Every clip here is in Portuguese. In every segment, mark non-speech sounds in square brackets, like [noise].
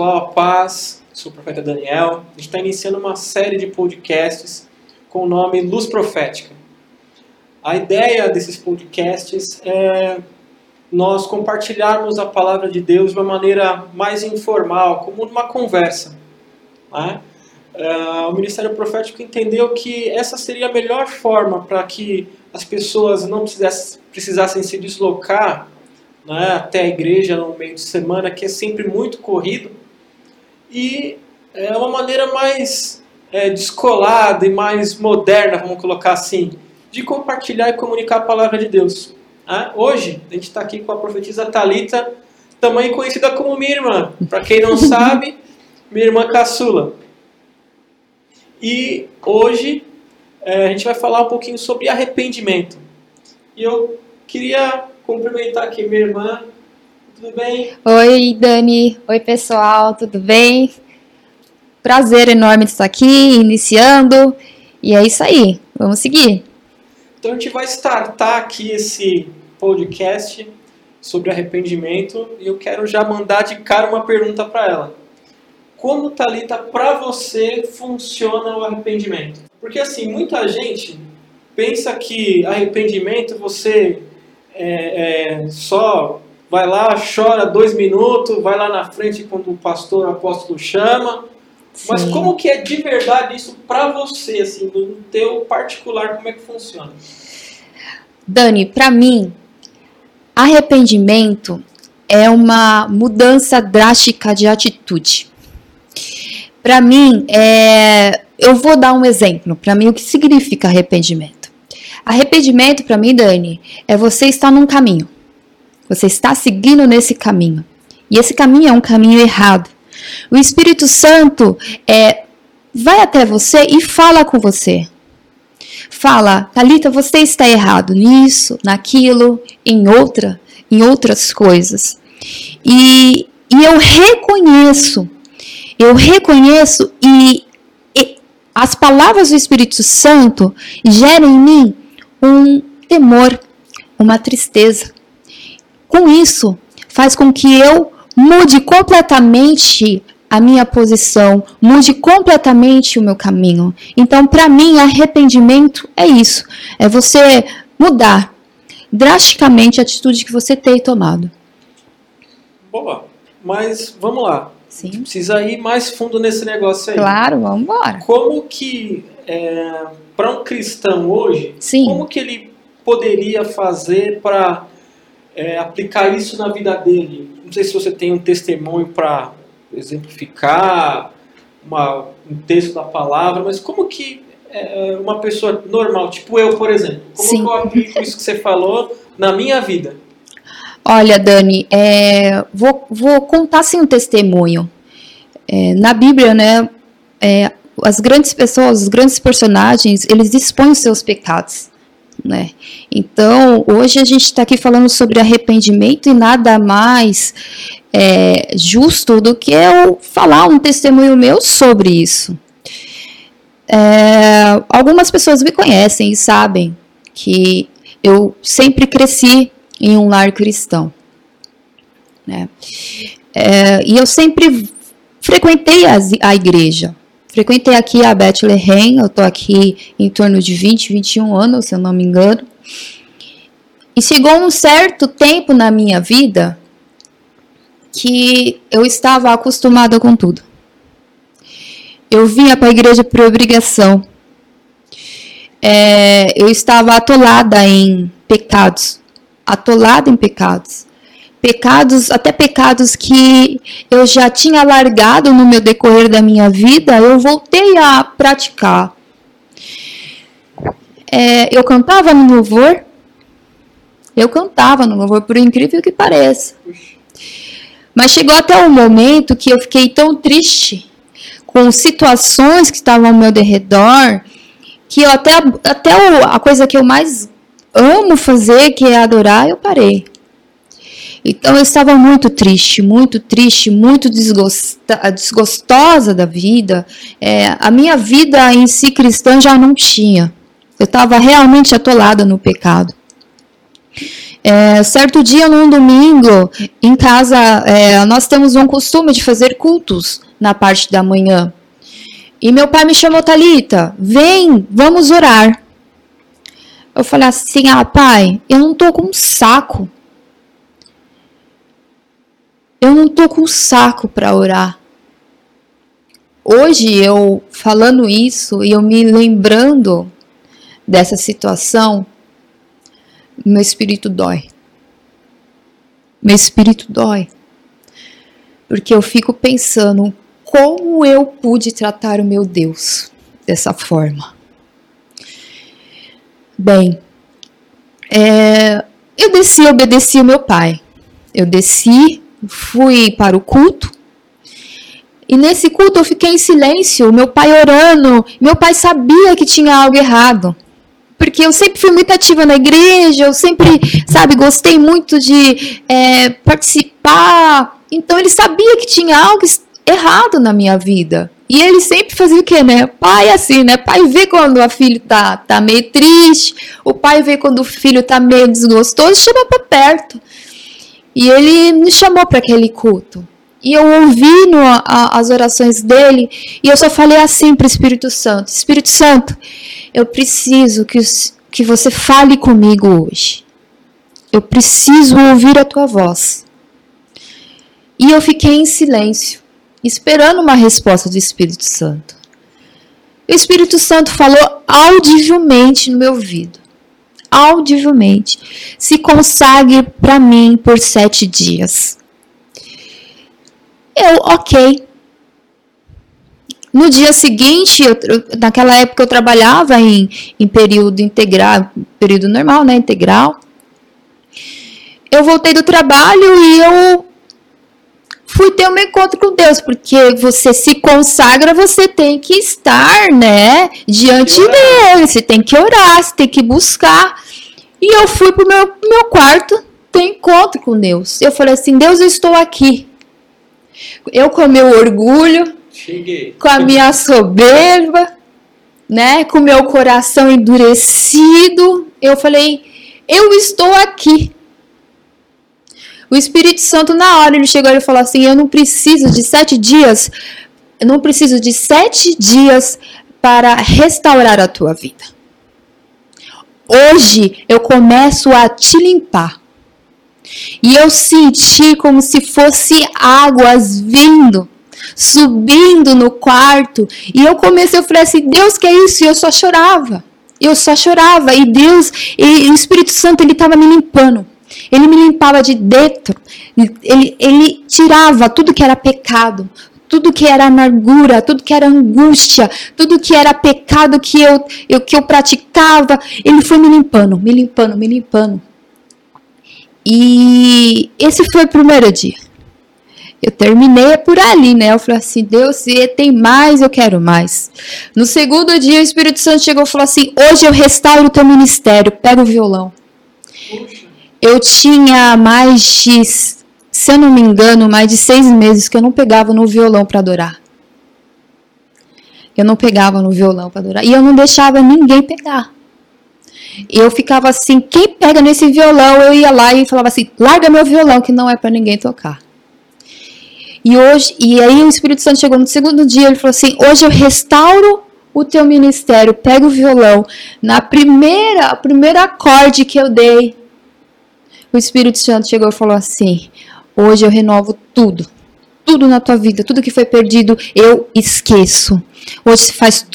pessoal. Paz. Sou o profeta Daniel. A gente está iniciando uma série de podcasts com o nome Luz Profética. A ideia desses podcasts é nós compartilharmos a palavra de Deus de uma maneira mais informal, como numa conversa. Né? Uh, o Ministério Profético entendeu que essa seria a melhor forma para que as pessoas não precisassem, precisassem se deslocar né, até a igreja no meio de semana, que é sempre muito corrido, e é uma maneira mais é, descolada e mais moderna, vamos colocar assim, de compartilhar e comunicar a palavra de Deus. Né? Hoje, a gente está aqui com a profetisa Talita, também conhecida como minha irmã. Para quem não [laughs] sabe, minha irmã caçula. E hoje é, a gente vai falar um pouquinho sobre arrependimento. E eu queria cumprimentar aqui minha irmã. Tudo bem? Oi, Dani. Oi, pessoal. Tudo bem? Prazer enorme de estar aqui, iniciando. E é isso aí. Vamos seguir. Então a gente vai startar aqui esse podcast sobre arrependimento e eu quero já mandar de cara uma pergunta para ela. Como, Thalita, para você funciona o arrependimento? Porque assim, muita gente pensa que arrependimento você é, é, só vai lá, chora dois minutos, vai lá na frente quando o pastor o apóstolo chama. Sim. Mas como que é de verdade isso para você, assim, no teu particular, como é que funciona? Dani, para mim, arrependimento é uma mudança drástica de atitude. Para mim, é, eu vou dar um exemplo. Para mim, o que significa arrependimento? Arrependimento, para mim, Dani, é você estar num caminho. Você está seguindo nesse caminho. E esse caminho é um caminho errado. O Espírito Santo é, vai até você e fala com você. Fala, Talita, você está errado nisso, naquilo, em outra, em outras coisas. E, e eu reconheço eu reconheço e, e as palavras do Espírito Santo geram em mim um temor, uma tristeza. Com isso, faz com que eu mude completamente a minha posição, mude completamente o meu caminho. Então, para mim, arrependimento é isso: é você mudar drasticamente a atitude que você tem tomado. Boa, mas vamos lá. Sim. Precisa ir mais fundo nesse negócio aí. Claro, vamos embora. Como que, é, para um cristão hoje, Sim. como que ele poderia fazer para é, aplicar isso na vida dele? Não sei se você tem um testemunho para exemplificar uma, um texto da palavra, mas como que é, uma pessoa normal, tipo eu, por exemplo, como Sim. eu aplico isso que você falou na minha vida? Olha, Dani, é, vou, vou contar assim um testemunho. É, na Bíblia, né, é, as grandes pessoas, os grandes personagens, eles expõem os seus pecados. Né? Então, hoje a gente está aqui falando sobre arrependimento e nada mais é, justo do que eu falar um testemunho meu sobre isso. É, algumas pessoas me conhecem e sabem que eu sempre cresci em um lar cristão. Né? É, e eu sempre frequentei a, a igreja. Frequentei aqui a Bethlehem, eu estou aqui em torno de 20, 21 anos, se eu não me engano. E chegou um certo tempo na minha vida que eu estava acostumada com tudo. Eu vinha para a igreja por obrigação. É, eu estava atolada em pecados atolada em pecados. Pecados, até pecados que eu já tinha largado no meu decorrer da minha vida, eu voltei a praticar. É, eu cantava no louvor, eu cantava no louvor, por incrível que pareça. Mas chegou até um momento que eu fiquei tão triste com situações que estavam ao meu derredor, que eu até, até a coisa que eu mais amo fazer, que é adorar, eu parei. Então eu estava muito triste, muito triste, muito desgosta, desgostosa da vida. É, a minha vida em si cristã já não tinha. Eu estava realmente atolada no pecado. É, certo dia, num domingo, em casa, é, nós temos um costume de fazer cultos na parte da manhã. E meu pai me chamou, Talita, vem, vamos orar. Eu falei assim, ah, pai, eu não tô com um saco. Eu não tô com saco para orar. Hoje eu falando isso e eu me lembrando dessa situação, meu espírito dói. Meu espírito dói. Porque eu fico pensando como eu pude tratar o meu Deus dessa forma. Bem, é, eu desci, obedeci o meu pai. Eu desci, fui para o culto. E nesse culto eu fiquei em silêncio, meu pai orando. Meu pai sabia que tinha algo errado porque eu sempre fui muito ativa na igreja, eu sempre, sabe, gostei muito de é, participar. Então ele sabia que tinha algo errado na minha vida. E ele sempre fazia o quê, né? Pai é assim, né? Pai vê quando a filha tá, tá meio triste, o pai vê quando o filho tá meio desgostoso, chama para perto. E ele me chamou para aquele culto. E eu ouvi no, a, as orações dele e eu só falei assim para o Espírito Santo: Espírito Santo, eu preciso que, que você fale comigo hoje. Eu preciso ouvir a tua voz. E eu fiquei em silêncio, esperando uma resposta do Espírito Santo. O Espírito Santo falou audivelmente no meu ouvido. Audivelmente. Se consagre para mim por sete dias. Eu, ok. No dia seguinte, eu, naquela época eu trabalhava em, em período integral, período normal, né, integral. Eu voltei do trabalho e eu fui ter um encontro com Deus, porque você se consagra, você tem que estar, né, diante dele, você tem que orar, você tem que buscar. E eu fui pro meu, meu quarto ter encontro com Deus. Eu falei assim: Deus, eu estou aqui. Eu com meu orgulho, Cheguei. com a minha soberba, né, com meu coração endurecido, eu falei: eu estou aqui. O Espírito Santo, na hora, ele chegou e falou assim: Eu não preciso de sete dias, eu não preciso de sete dias para restaurar a tua vida. Hoje eu começo a te limpar. E eu senti como se fosse águas vindo subindo no quarto. E eu comecei, eu falei assim, Deus, que é isso? E eu só chorava. Eu só chorava. E Deus, e o Espírito Santo, ele estava me limpando. Ele me limpava de dentro. Ele, ele tirava tudo que era pecado, tudo que era amargura, tudo que era angústia, tudo que era pecado que eu, eu, que eu praticava. Ele foi me limpando, me limpando, me limpando. E esse foi o primeiro dia eu terminei por ali, né? Eu falei assim, Deus, se tem mais, eu quero mais. No segundo dia, o Espírito Santo chegou e falou assim: hoje eu restauro o teu ministério, pega o violão. Puxa. Eu tinha mais de, se eu não me engano, mais de seis meses que eu não pegava no violão para adorar. Eu não pegava no violão para adorar. E eu não deixava ninguém pegar. Eu ficava assim, quem pega nesse violão, eu ia lá e falava assim, larga meu violão, que não é para ninguém tocar. E hoje, e aí o Espírito Santo chegou no segundo dia, ele falou assim: "Hoje eu restauro o teu ministério, pega o violão, na primeira, primeiro acorde que eu dei, o Espírito Santo chegou e falou assim: "Hoje eu renovo tudo. Tudo na tua vida, tudo que foi perdido, eu esqueço. Hoje faz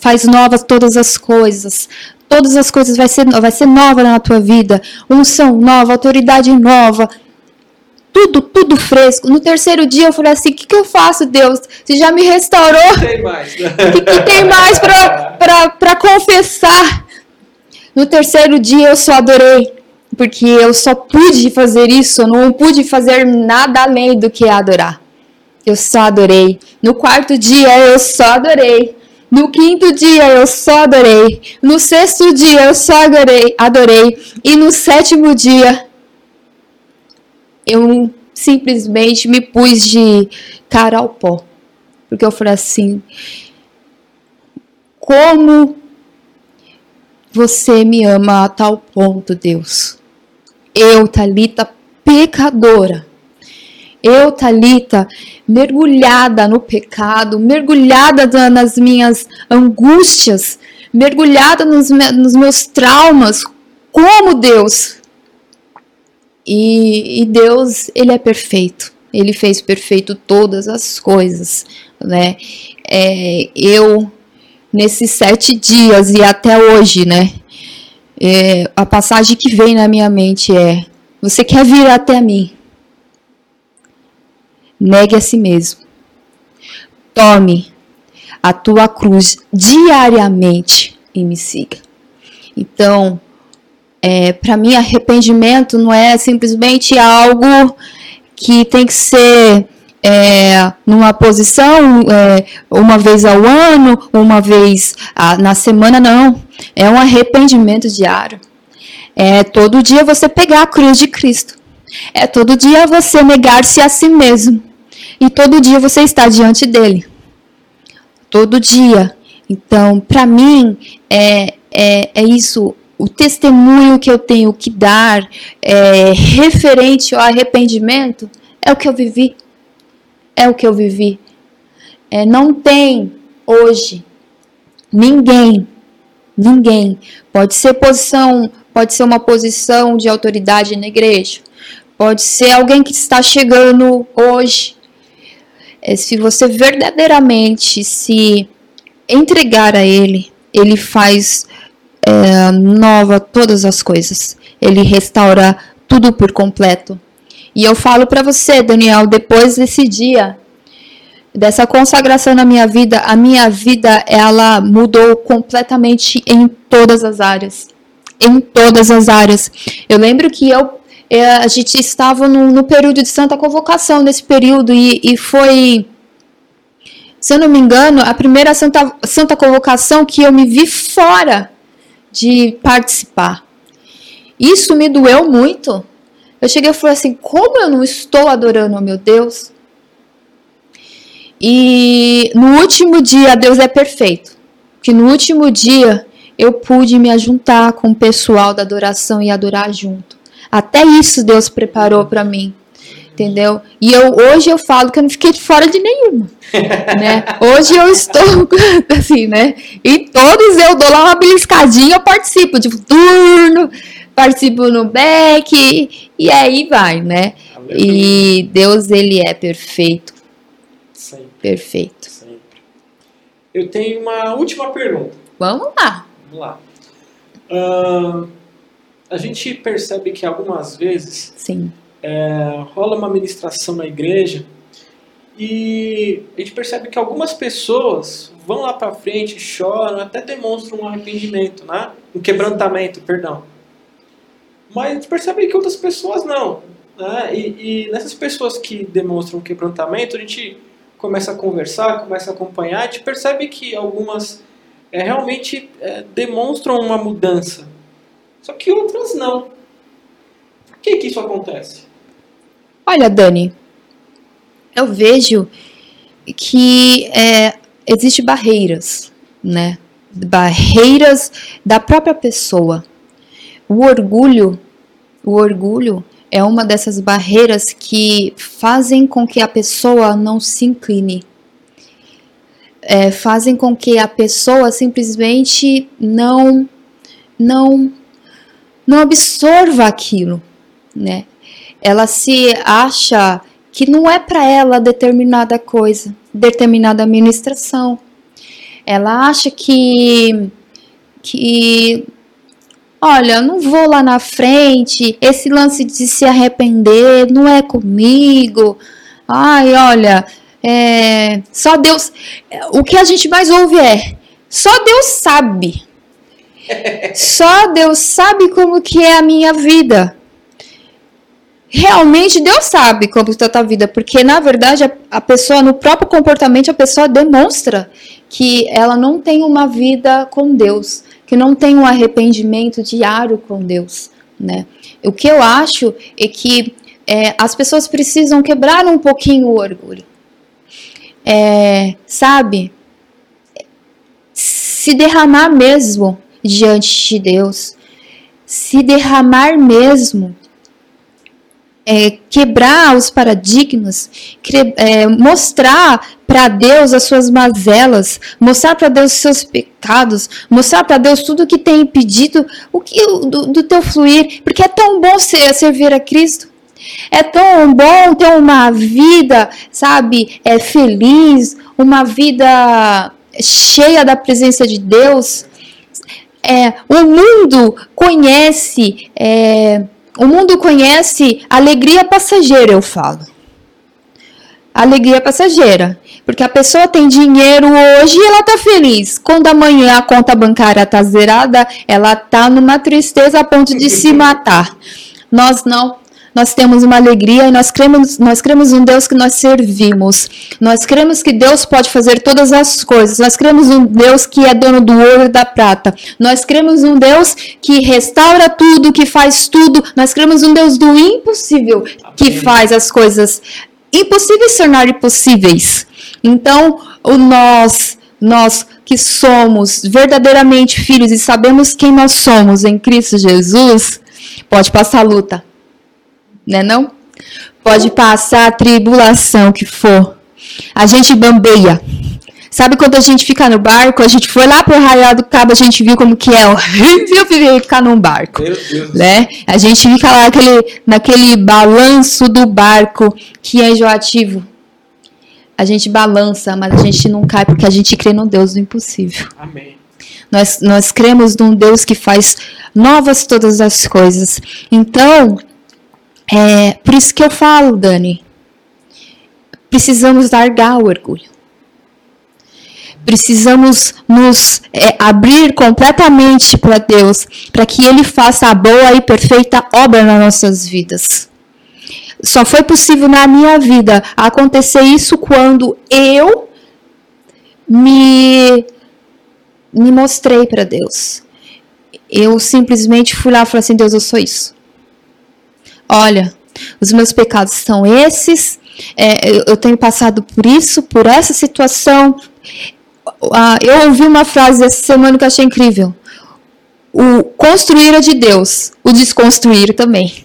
faz novas todas as coisas. Todas as coisas vai ser vai ser nova na tua vida, unção nova, autoridade nova, tudo, tudo fresco. No terceiro dia eu falei assim: o que, que eu faço, Deus? Você já me restaurou? Tem mais. O [laughs] que, que tem mais para confessar? No terceiro dia eu só adorei. Porque eu só pude fazer isso, não pude fazer nada além do que adorar. Eu só adorei. No quarto dia eu só adorei. No quinto dia eu só adorei. No sexto dia eu só adorei, adorei. E no sétimo dia eu simplesmente me pus de cara ao pó. Porque eu falei assim: como você me ama a tal ponto, Deus? Eu, Talita, pecadora. Eu, Talita, mergulhada no pecado, mergulhada nas minhas angústias, mergulhada nos, nos meus traumas, como Deus. E, e Deus, Ele é perfeito. Ele fez perfeito todas as coisas, né? É, eu, nesses sete dias e até hoje, né? É, a passagem que vem na minha mente é: Você quer vir até mim? Negue a si mesmo. Tome a tua cruz diariamente e me siga. Então, é, para mim, arrependimento não é simplesmente algo que tem que ser é, numa posição é, uma vez ao ano, uma vez a, na semana, não. É um arrependimento diário. É todo dia você pegar a cruz de Cristo. É todo dia você negar-se a si mesmo. E todo dia você está diante dele. Todo dia. Então, para mim, é, é, é isso o testemunho que eu tenho que dar é, referente ao arrependimento é o que eu vivi. É o que eu vivi. É, não tem hoje ninguém, ninguém pode ser posição, pode ser uma posição de autoridade na igreja, pode ser alguém que está chegando hoje. É, se você verdadeiramente se entregar a Ele, Ele faz é, nova todas as coisas. Ele restaura tudo por completo. E eu falo para você, Daniel, depois desse dia, dessa consagração na minha vida, a minha vida ela mudou completamente em todas as áreas. Em todas as áreas. Eu lembro que eu é, a gente estava no, no, período de santa convocação nesse período e, e, foi, se eu não me engano, a primeira santa, santa convocação que eu me vi fora de participar. Isso me doeu muito. Eu cheguei e falei assim: como eu não estou adorando ao meu Deus? E no último dia, Deus é perfeito. Que no último dia eu pude me ajuntar com o pessoal da adoração e adorar junto. Até isso Deus preparou para mim entendeu? E eu hoje eu falo que eu não fiquei de fora de nenhuma, [laughs] né? Hoje eu estou assim, né? E todos eu dou lá uma beliscadinha, eu participo de turno, participo no back e aí vai, né? E Deus ele é perfeito. Sempre. Perfeito. Sempre. Eu tenho uma última pergunta. Vamos lá. Vamos lá. Uh, a gente percebe que algumas vezes Sim é, rola uma ministração na igreja e a gente percebe que algumas pessoas vão lá para frente, choram, até demonstram um arrependimento, né? um quebrantamento, perdão. Mas percebe que outras pessoas não. Né? E, e nessas pessoas que demonstram quebrantamento, a gente começa a conversar, começa a acompanhar, a gente percebe que algumas é, realmente é, demonstram uma mudança. Só que outras não. Por que, que isso acontece? Olha, Dani, eu vejo que é, existe barreiras, né? Barreiras da própria pessoa. O orgulho, o orgulho é uma dessas barreiras que fazem com que a pessoa não se incline. É, fazem com que a pessoa simplesmente não não não absorva aquilo, né? ela se acha que não é para ela determinada coisa, determinada administração. Ela acha que que olha, não vou lá na frente, esse lance de se arrepender não é comigo. Ai, olha, é, só Deus. O que a gente mais ouve é: só Deus sabe. [laughs] Só Deus sabe como que é a minha vida realmente Deus sabe como está a tua vida, porque na verdade a, a, pessoa, no próprio comportamento, a pessoa demonstra que ela não tem uma vida com Deus, que não tem um arrependimento diário com Deus, né? O que eu acho é que é, as pessoas precisam quebrar um pouquinho o orgulho, é, sabe? Se derramar mesmo diante de Deus, se derramar mesmo é, quebrar os paradigmas, é, mostrar para Deus as suas mazelas, mostrar para Deus os seus pecados, mostrar para Deus tudo que tem impedido o que do, do teu fluir, porque é tão bom ser, servir a Cristo. É tão bom ter uma vida, sabe, é feliz, uma vida cheia da presença de Deus. É, o mundo conhece é, o mundo conhece alegria passageira, eu falo. Alegria passageira. Porque a pessoa tem dinheiro hoje e ela tá feliz. Quando amanhã a conta bancária tá zerada, ela tá numa tristeza a ponto de se matar. Nós não nós temos uma alegria e nós cremos, nós cremos um Deus que nós servimos. Nós cremos que Deus pode fazer todas as coisas. Nós cremos um Deus que é dono do ouro e da prata. Nós cremos um Deus que restaura tudo, que faz tudo. Nós cremos um Deus do impossível, que faz as coisas impossíveis se tornarem possíveis. Então, o nós, nós que somos verdadeiramente filhos e sabemos quem nós somos em Cristo Jesus, pode passar a luta né não? Pode passar a tribulação que for. A gente bambeia. Sabe quando a gente fica no barco, a gente foi lá pro Arraial do Cabo, a gente viu como que é horrível ficar num barco, né? A gente fica lá naquele, naquele balanço do barco que é enjoativo. A gente balança, mas a gente não cai porque a gente crê no Deus do impossível. Amém. Nós, nós cremos num Deus que faz novas todas as coisas. Então, é, por isso que eu falo, Dani, precisamos largar o orgulho. Precisamos nos é, abrir completamente para Deus, para que Ele faça a boa e perfeita obra nas nossas vidas. Só foi possível na minha vida acontecer isso quando eu me, me mostrei para Deus. Eu simplesmente fui lá e falei assim: Deus, eu sou isso. Olha, os meus pecados são esses, é, eu tenho passado por isso, por essa situação. Ah, eu ouvi uma frase essa semana que eu achei incrível. O construir é de Deus, o desconstruir também.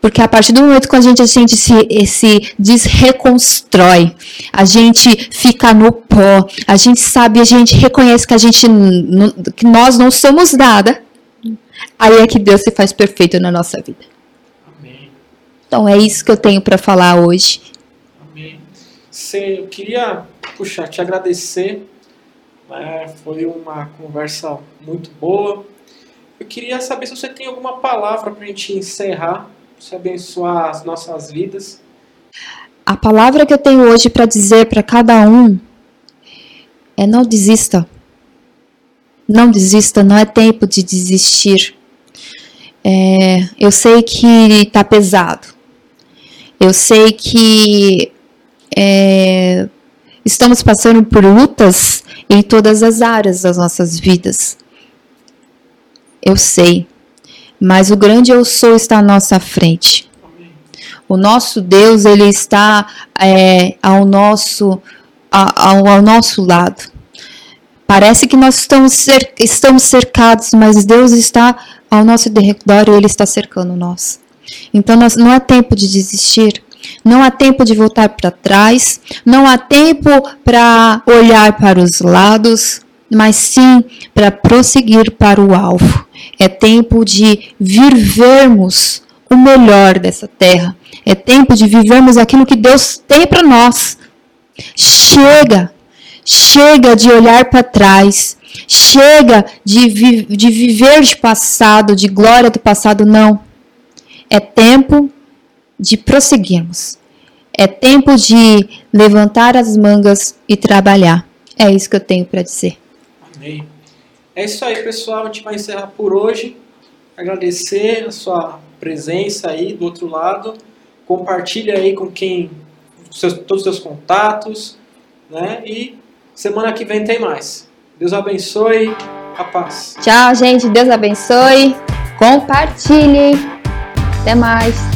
Porque a partir do momento que a gente, a gente se, se desreconstrói, a gente fica no pó, a gente sabe, a gente reconhece que a gente que nós não somos nada, Aí é que Deus se faz perfeito na nossa vida. Amém. Então é isso que eu tenho para falar hoje. Amém. eu queria, puxa, te agradecer. Né? Foi uma conversa muito boa. Eu queria saber se você tem alguma palavra para a gente encerrar, para abençoar as nossas vidas. A palavra que eu tenho hoje para dizer para cada um é não desista. Não desista, não é tempo de desistir. É, eu sei que está pesado. Eu sei que é, estamos passando por lutas em todas as áreas das nossas vidas. Eu sei. Mas o grande eu sou está à nossa frente. O nosso Deus, ele está é, ao, nosso, ao, ao nosso lado. Parece que nós estamos, cer estamos cercados, mas Deus está ao nosso derredor e Ele está cercando nós. Então nós, não há tempo de desistir, não há tempo de voltar para trás, não há tempo para olhar para os lados, mas sim para prosseguir para o alvo. É tempo de vivermos o melhor dessa terra. É tempo de vivermos aquilo que Deus tem para nós. Chega, chega de olhar para trás, Chega de, vi de viver de passado, de glória do passado, não. É tempo de prosseguirmos. É tempo de levantar as mangas e trabalhar. É isso que eu tenho para dizer. Amém. É isso aí, pessoal. A gente vai encerrar por hoje. Agradecer a sua presença aí do outro lado. Compartilha aí com quem, seus, todos os seus contatos, né? E semana que vem tem mais. Deus abençoe. A paz. Tchau, gente. Deus abençoe. Compartilhe. Até mais.